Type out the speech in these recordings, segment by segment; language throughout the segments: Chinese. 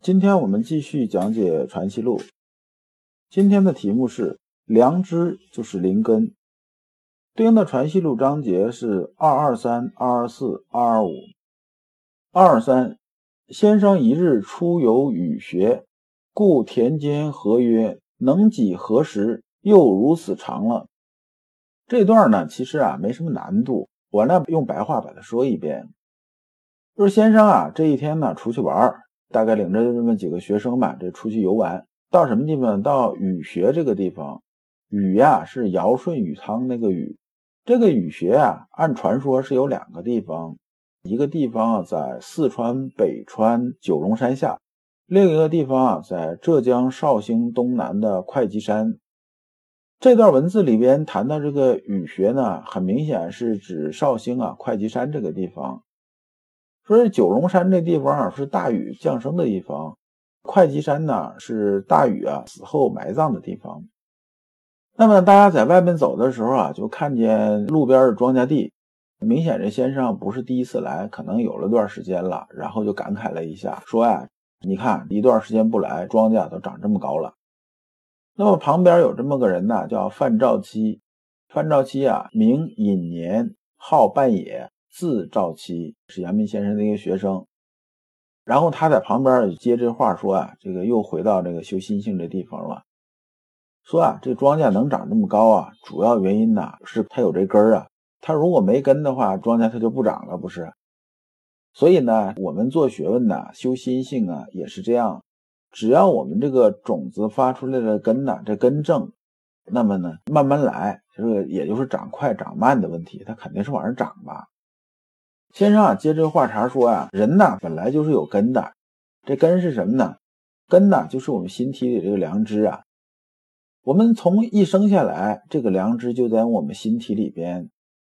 今天我们继续讲解《传习录》，今天的题目是“良知就是灵根”，对应的《传习录》章节是二二三、二二四、二二五。二二三，先生一日出游语学，故田间何曰：“能几何时？又如此长了。”这段呢，其实啊没什么难度，我呢用白话把它说一遍。就是先生啊，这一天呢出去玩大概领着这么几个学生吧，这出去游玩，到什么地方？到雨穴这个地方。雨呀，是尧舜禹汤那个禹。这个雨穴啊，按传说是有两个地方，一个地方啊在四川北川九龙山下，另一个地方啊在浙江绍兴东南的会稽山。这段文字里边谈到这个雨穴呢，很明显是指绍兴啊会稽山这个地方。说这九龙山这地方啊，是大禹降生的地方；会稽山呢，是大禹啊死后埋葬的地方。那么大家在外面走的时候啊，就看见路边的庄稼地，明显这先生不是第一次来，可能有了段时间了，然后就感慨了一下，说呀，你看一段时间不来，庄稼都长这么高了。那么旁边有这么个人呢，叫范兆期。范兆期啊，名隐年，号半野。字兆期是阳明先生的一个学生，然后他在旁边接这话说啊，这个又回到这个修心性这地方了，说啊，这庄稼能长这么高啊，主要原因呢是它有这根啊，它如果没根的话，庄稼它就不长了，不是？所以呢，我们做学问呢，修心性啊，也是这样，只要我们这个种子发出来的根呢，这根正，那么呢，慢慢来，这个也就是长快长慢的问题，它肯定是往上长吧。先生啊，接这话茬说啊，人呢本来就是有根的，这根是什么呢？根呢就是我们心体里这个良知啊。我们从一生下来，这个良知就在我们心体里边，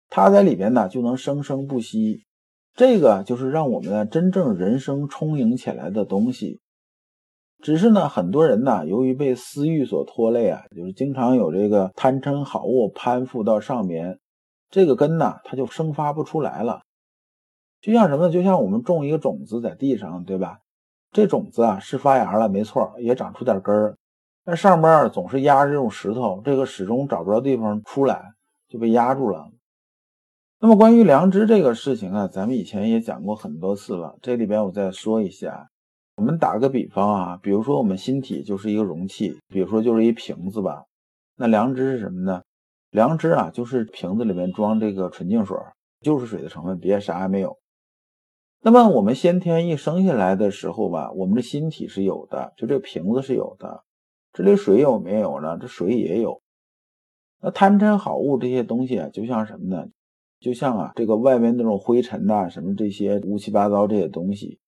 它在里边呢就能生生不息。这个就是让我们呢真正人生充盈起来的东西。只是呢，很多人呢由于被私欲所拖累啊，就是经常有这个贪嗔好恶攀附到上面，这个根呢它就生发不出来了。就像什么呢？就像我们种一个种子在地上，对吧？这种子啊是发芽了，没错，也长出点根儿，但上边总是压着这种石头，这个始终找不着地方出来，就被压住了。那么关于良知这个事情啊，咱们以前也讲过很多次了，这里边我再说一下。我们打个比方啊，比如说我们心体就是一个容器，比如说就是一瓶子吧。那良知是什么呢？良知啊，就是瓶子里面装这个纯净水，就是水的成分，别啥也没有。那么我们先天一生下来的时候吧，我们的心体是有的，就这个瓶子是有的。这里水有没有呢？这水也有。那贪嗔好恶这些东西啊，就像什么呢？就像啊，这个外面那种灰尘呐，什么这些乌七八糟这些东西。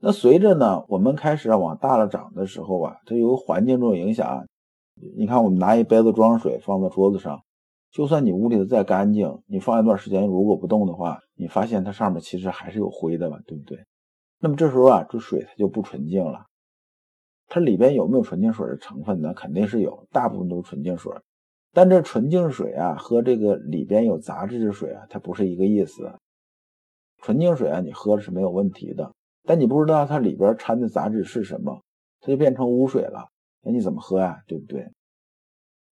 那随着呢，我们开始往大了长的时候啊，它由环境这种影响，你看我们拿一杯子装水放在桌子上。就算你屋里的再干净，你放一段时间如果不动的话，你发现它上面其实还是有灰的嘛，对不对？那么这时候啊，这水它就不纯净了。它里边有没有纯净水的成分呢？肯定是有，大部分都是纯净水。但这纯净水啊和这个里边有杂质的水啊，它不是一个意思。纯净水啊，你喝了是没有问题的，但你不知道它里边掺的杂质是什么，它就变成污水了，那你怎么喝呀？对不对？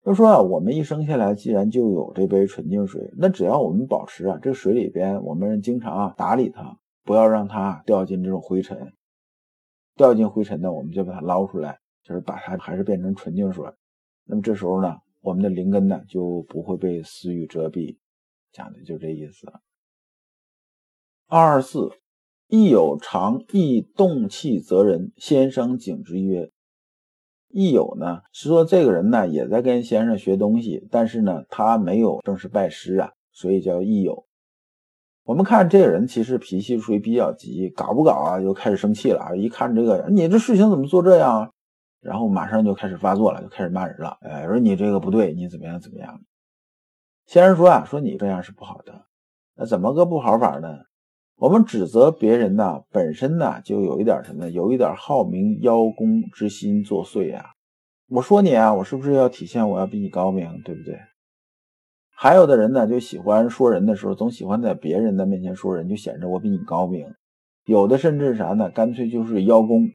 就说啊，我们一生下来既然就有这杯纯净水，那只要我们保持啊，这水里边我们经常啊打理它，不要让它掉进这种灰尘，掉进灰尘呢，我们就把它捞出来，就是把它还是变成纯净水。那么这时候呢，我们的灵根呢就不会被私欲遮蔽，讲的就这意思。二二四，亦有常易动气则人，先生景之曰。益友呢，是说这个人呢也在跟先生学东西，但是呢他没有正式拜师啊，所以叫益友。我们看这个人其实脾气属于比较急，搞不搞啊就开始生气了啊！一看这个，你这事情怎么做这样？然后马上就开始发作了，就开始骂人了。哎，说你这个不对，你怎么样怎么样？先生说啊，说你这样是不好的。那怎么个不好法呢？我们指责别人呢，本身呢就有一点什么呢，有一点好名邀功之心作祟啊。我说你啊，我是不是要体现我要比你高明，对不对？还有的人呢，就喜欢说人的时候，总喜欢在别人的面前说人，就显着我比你高明。有的甚至啥呢？干脆就是邀功，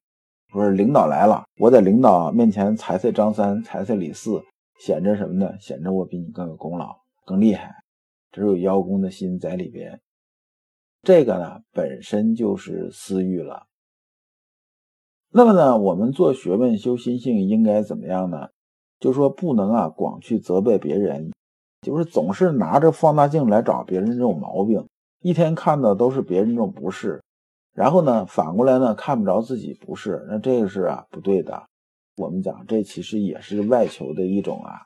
说是领导来了，我在领导面前踩踩张三，踩踩李四，显着什么呢？显着我比你更有功劳，更厉害。只有邀功的心在里边。这个呢，本身就是私欲了。那么呢，我们做学问、修心性应该怎么样呢？就说不能啊，光去责备别人。就是总是拿着放大镜来找别人这种毛病，一天看的都是别人这种不是，然后呢，反过来呢看不着自己不是，那这个是啊不对的。我们讲这其实也是外求的一种啊，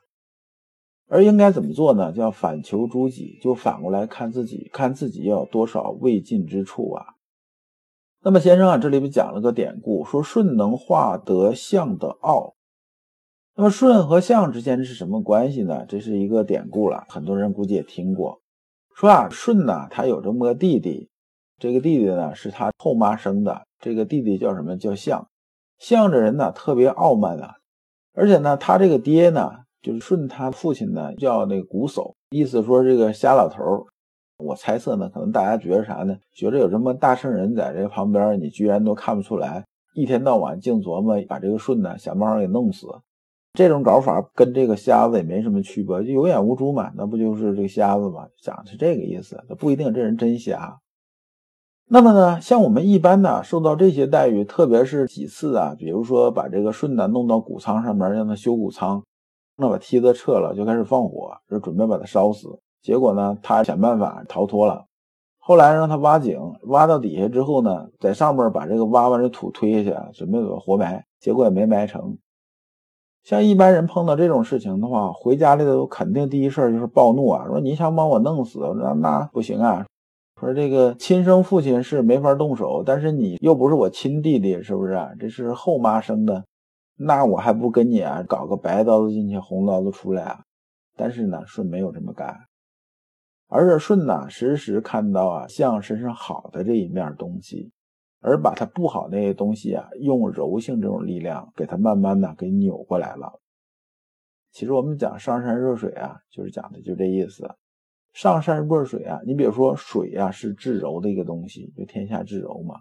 而应该怎么做呢？叫反求诸己，就反过来看自己，看自己要有多少未尽之处啊。那么先生啊，这里边讲了个典故，说舜能化得象的奥。那么舜和象之间是什么关系呢？这是一个典故了，很多人估计也听过。说啊，舜呢，他有这么个弟弟，这个弟弟呢是他后妈生的，这个弟弟叫什么？叫象。象这人呢特别傲慢啊，而且呢，他这个爹呢，就是舜他父亲呢叫那个瞽叟，意思说这个瞎老头儿。我猜测呢，可能大家觉得啥呢？觉得有这么大圣人在这旁边，你居然都看不出来，一天到晚净琢磨把这个舜呢想办法给弄死。这种搞法跟这个瞎子也没什么区别，就有眼无珠嘛，那不就是这个瞎子嘛？讲的是这个意思，那不一定这人真瞎。那么呢，像我们一般呢，受到这些待遇，特别是几次啊，比如说把这个舜呢弄到谷仓上面，让他修谷仓，那把梯子撤了，就开始放火，就准备把他烧死。结果呢，他想办法逃脱了。后来让他挖井，挖到底下之后呢，在上面把这个挖完的土推下去，准备把活埋，结果也没埋成。像一般人碰到这种事情的话，回家里头肯定第一事儿就是暴怒啊，说你想把我弄死，那那不行啊。说这个亲生父亲是没法动手，但是你又不是我亲弟弟，是不是？这是后妈生的，那我还不跟你啊搞个白刀子进去，红刀子出来啊？但是呢，舜没有这么干，而是舜呢时时看到啊象身上好的这一面东西。而把它不好那些东西啊，用柔性这种力量给它慢慢的给扭过来了。其实我们讲上善若水啊，就是讲的就这意思。上善若水啊，你比如说水啊是至柔的一个东西，就天下至柔嘛。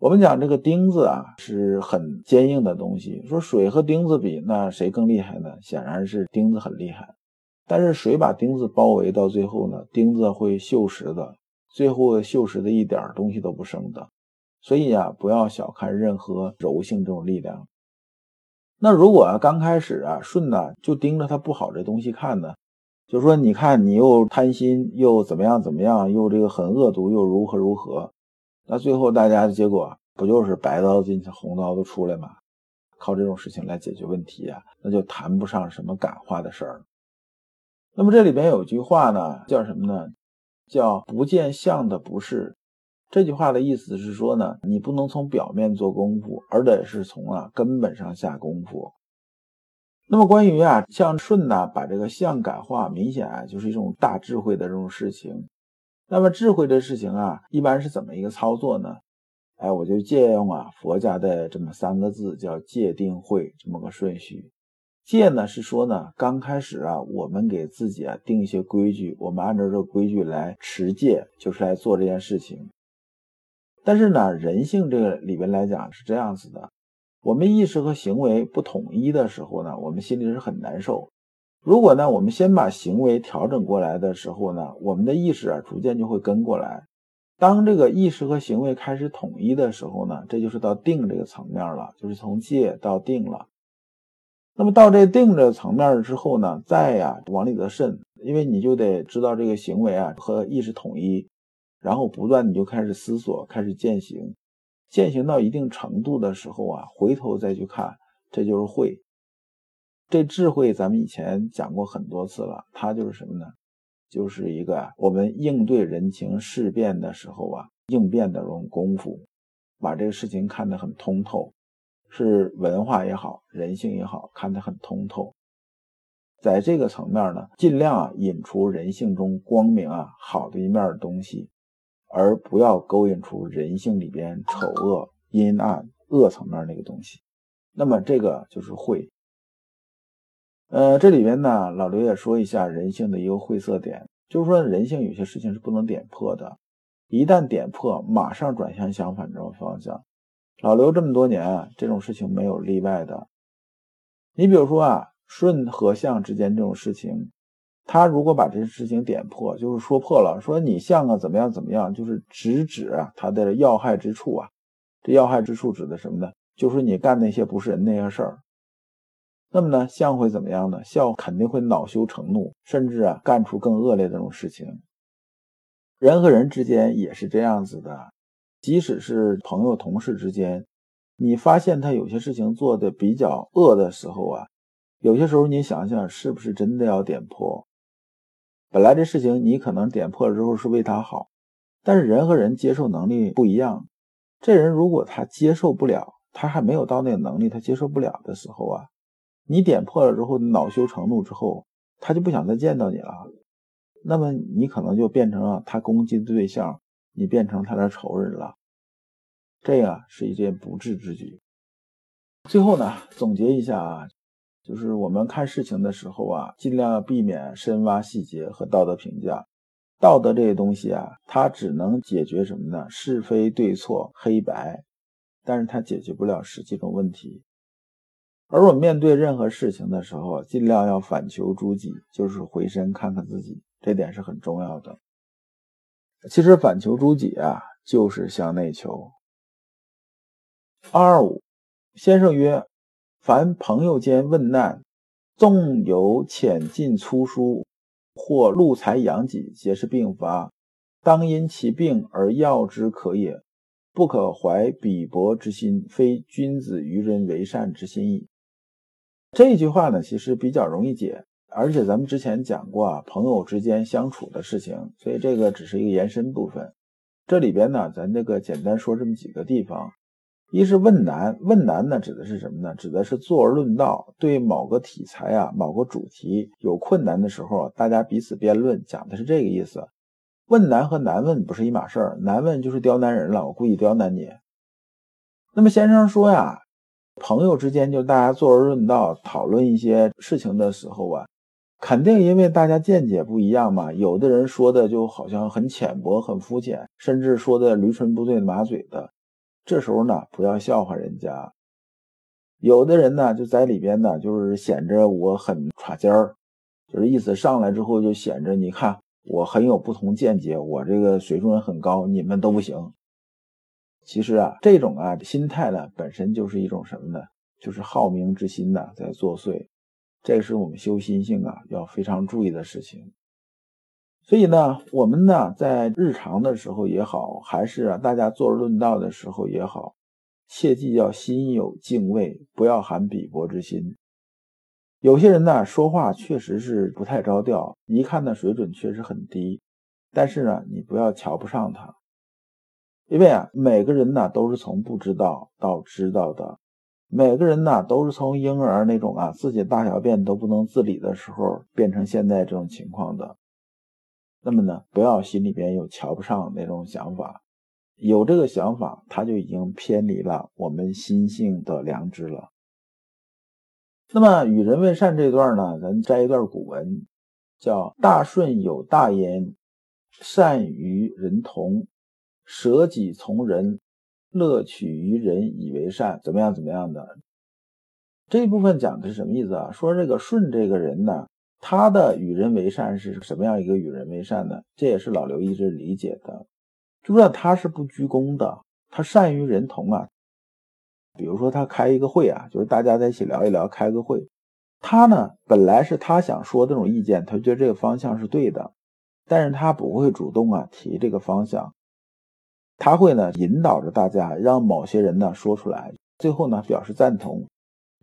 我们讲这个钉子啊是很坚硬的东西，说水和钉子比，那谁更厉害呢？显然是钉子很厉害。但是水把钉子包围到最后呢，钉子会锈蚀的，最后锈蚀的一点东西都不剩的。所以啊，不要小看任何柔性这种力量。那如果刚开始啊舜呢就盯着他不好这东西看呢，就说你看你又贪心又怎么样怎么样，又这个很恶毒又如何如何，那最后大家的结果不就是白刀进去红刀子出来吗？靠这种事情来解决问题啊，那就谈不上什么感化的事儿。那么这里边有句话呢，叫什么呢？叫不见相的不是。这句话的意思是说呢，你不能从表面做功夫，而得是从啊根本上下功夫。那么关于啊像舜呢，把这个相感化，明显啊就是一种大智慧的这种事情。那么智慧的事情啊，一般是怎么一个操作呢？哎，我就借用啊佛家的这么三个字，叫戒定慧这么个顺序。戒呢是说呢，刚开始啊，我们给自己啊定一些规矩，我们按照这规矩来持戒，就是来做这件事情。但是呢，人性这个里边来讲是这样子的，我们意识和行为不统一的时候呢，我们心里是很难受。如果呢，我们先把行为调整过来的时候呢，我们的意识啊，逐渐就会跟过来。当这个意识和行为开始统一的时候呢，这就是到定这个层面了，就是从戒到定了。那么到这定这个层面之后呢，再呀往里头渗，因为你就得知道这个行为啊和意识统一。然后不断你就开始思索，开始践行，践行到一定程度的时候啊，回头再去看，这就是会。这智慧咱们以前讲过很多次了，它就是什么呢？就是一个我们应对人情事变的时候啊，应变的这种功夫，把这个事情看得很通透，是文化也好，人性也好，看得很通透。在这个层面呢，尽量啊引出人性中光明啊好的一面的东西，而不要勾引出人性里边丑恶、阴暗、恶层面那个东西。那么这个就是慧。呃，这里边呢，老刘也说一下人性的一个晦涩点，就是说人性有些事情是不能点破的，一旦点破，马上转向相反这种方向。老刘这么多年啊，这种事情没有例外的。你比如说啊，顺和相之间这种事情，他如果把这事情点破，就是说破了，说你相啊怎么样怎么样，就是直指他的要害之处啊。这要害之处指的什么呢？就是你干那些不是人那些事儿。那么呢，相会怎么样呢？相肯定会恼羞成怒，甚至啊干出更恶劣的这种事情。人和人之间也是这样子的，即使是朋友、同事之间，你发现他有些事情做的比较恶的时候啊，有些时候你想想是不是真的要点破？本来这事情你可能点破了之后是为他好，但是人和人接受能力不一样，这人如果他接受不了，他还没有到那个能力，他接受不了的时候啊。你点破了之后，恼羞成怒之后，他就不想再见到你了。那么你可能就变成了他攻击的对象，你变成他的仇人了。这个是一件不智之举。最后呢，总结一下啊，就是我们看事情的时候啊，尽量要避免深挖细节和道德评价。道德这些东西啊，它只能解决什么呢？是非对错黑白，但是它解决不了实际的问题。而我面对任何事情的时候，尽量要反求诸己，就是回身看看自己，这点是很重要的。其实反求诸己啊，就是向内求。二五先生曰：“凡朋友间问难，纵有浅近粗疏，或露财养己，皆是病发，当因其病而药之可也，不可怀鄙薄之心，非君子与人为善之心矣。”这句话呢，其实比较容易解，而且咱们之前讲过啊，朋友之间相处的事情，所以这个只是一个延伸部分。这里边呢，咱这个简单说这么几个地方：一是问难，问难呢指的是什么呢？指的是坐而论道，对某个题材啊、某个主题有困难的时候，大家彼此辩论，讲的是这个意思。问难和难问不是一码事儿，难问就是刁难人了，我故意刁难你。那么先生说呀。朋友之间就大家坐而论道，讨论一些事情的时候啊，肯定因为大家见解不一样嘛。有的人说的就好像很浅薄、很肤浅，甚至说的驴唇不对马嘴的。这时候呢，不要笑话人家。有的人呢，就在里边呢，就是显着我很耍尖儿，就是意思上来之后就显着，你看我很有不同见解，我这个水准很高，你们都不行。其实啊，这种啊心态呢，本身就是一种什么呢？就是好名之心呢在作祟。这是我们修心性啊要非常注意的事情。所以呢，我们呢在日常的时候也好，还是啊大家坐而论道的时候也好，切记要心有敬畏，不要含鄙薄之心。有些人呢说话确实是不太着调，一看呢水准确实很低，但是呢你不要瞧不上他。因为啊，每个人呢都是从不知道到知道的，每个人呢都是从婴儿那种啊自己大小便都不能自理的时候，变成现在这种情况的。那么呢，不要心里边有瞧不上那种想法，有这个想法，他就已经偏离了我们心性的良知了。那么与人为善这段呢，咱摘一段古文，叫“大顺有大焉，善于人同”。舍己从人，乐取于人以为善，怎么样？怎么样的？这一部分讲的是什么意思啊？说这个舜这个人呢，他的与人为善是什么样一个与人为善呢？这也是老刘一直理解的，就说他是不居功的，他善于人同啊。比如说他开一个会啊，就是大家在一起聊一聊，开个会，他呢本来是他想说这种意见，他觉得这个方向是对的，但是他不会主动啊提这个方向。他会呢引导着大家，让某些人呢说出来，最后呢表示赞同。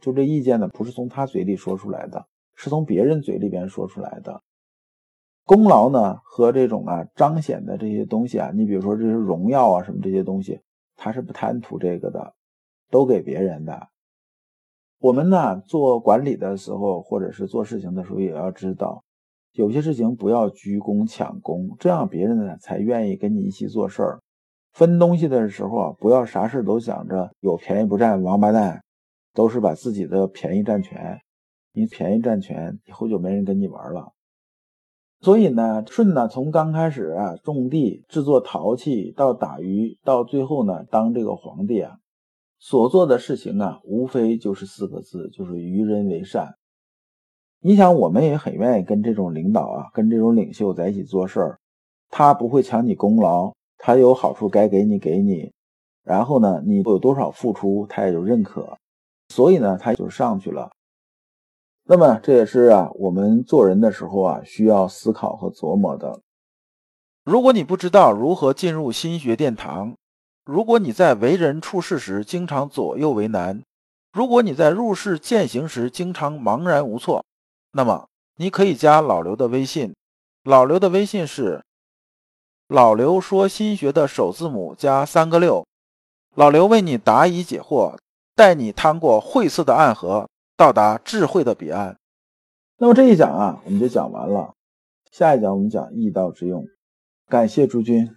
就这意见呢不是从他嘴里说出来的，是从别人嘴里边说出来的。功劳呢和这种啊彰显的这些东西啊，你比如说这些荣耀啊什么这些东西，他是不贪图这个的，都给别人的。我们呢做管理的时候，或者是做事情的时候，也要知道，有些事情不要居功抢功，这样别人呢才愿意跟你一起做事儿。分东西的时候啊，不要啥事都想着有便宜不占王八蛋，都是把自己的便宜占全。你便宜占全，以后就没人跟你玩了。所以呢，舜呢，从刚开始啊种地、制作陶器，到打鱼，到最后呢当这个皇帝啊，所做的事情啊，无非就是四个字，就是与人为善。你想，我们也很愿意跟这种领导啊，跟这种领袖在一起做事儿，他不会抢你功劳，他有好处该给你给你，然后呢，你有多少付出，他也就认可，所以呢，他就上去了。那么这也是啊，我们做人的时候啊，需要思考和琢磨的。如果你不知道如何进入心学殿堂，如果你在为人处事时经常左右为难，如果你在入世践行时经常茫然无措，那么你可以加老刘的微信。老刘的微信是老刘说心学的首字母加三个六。老刘为你答疑解惑，带你趟过晦涩的暗河。到达智慧的彼岸。那么这一讲啊，我们就讲完了。下一讲我们讲易道之用。感谢诸君。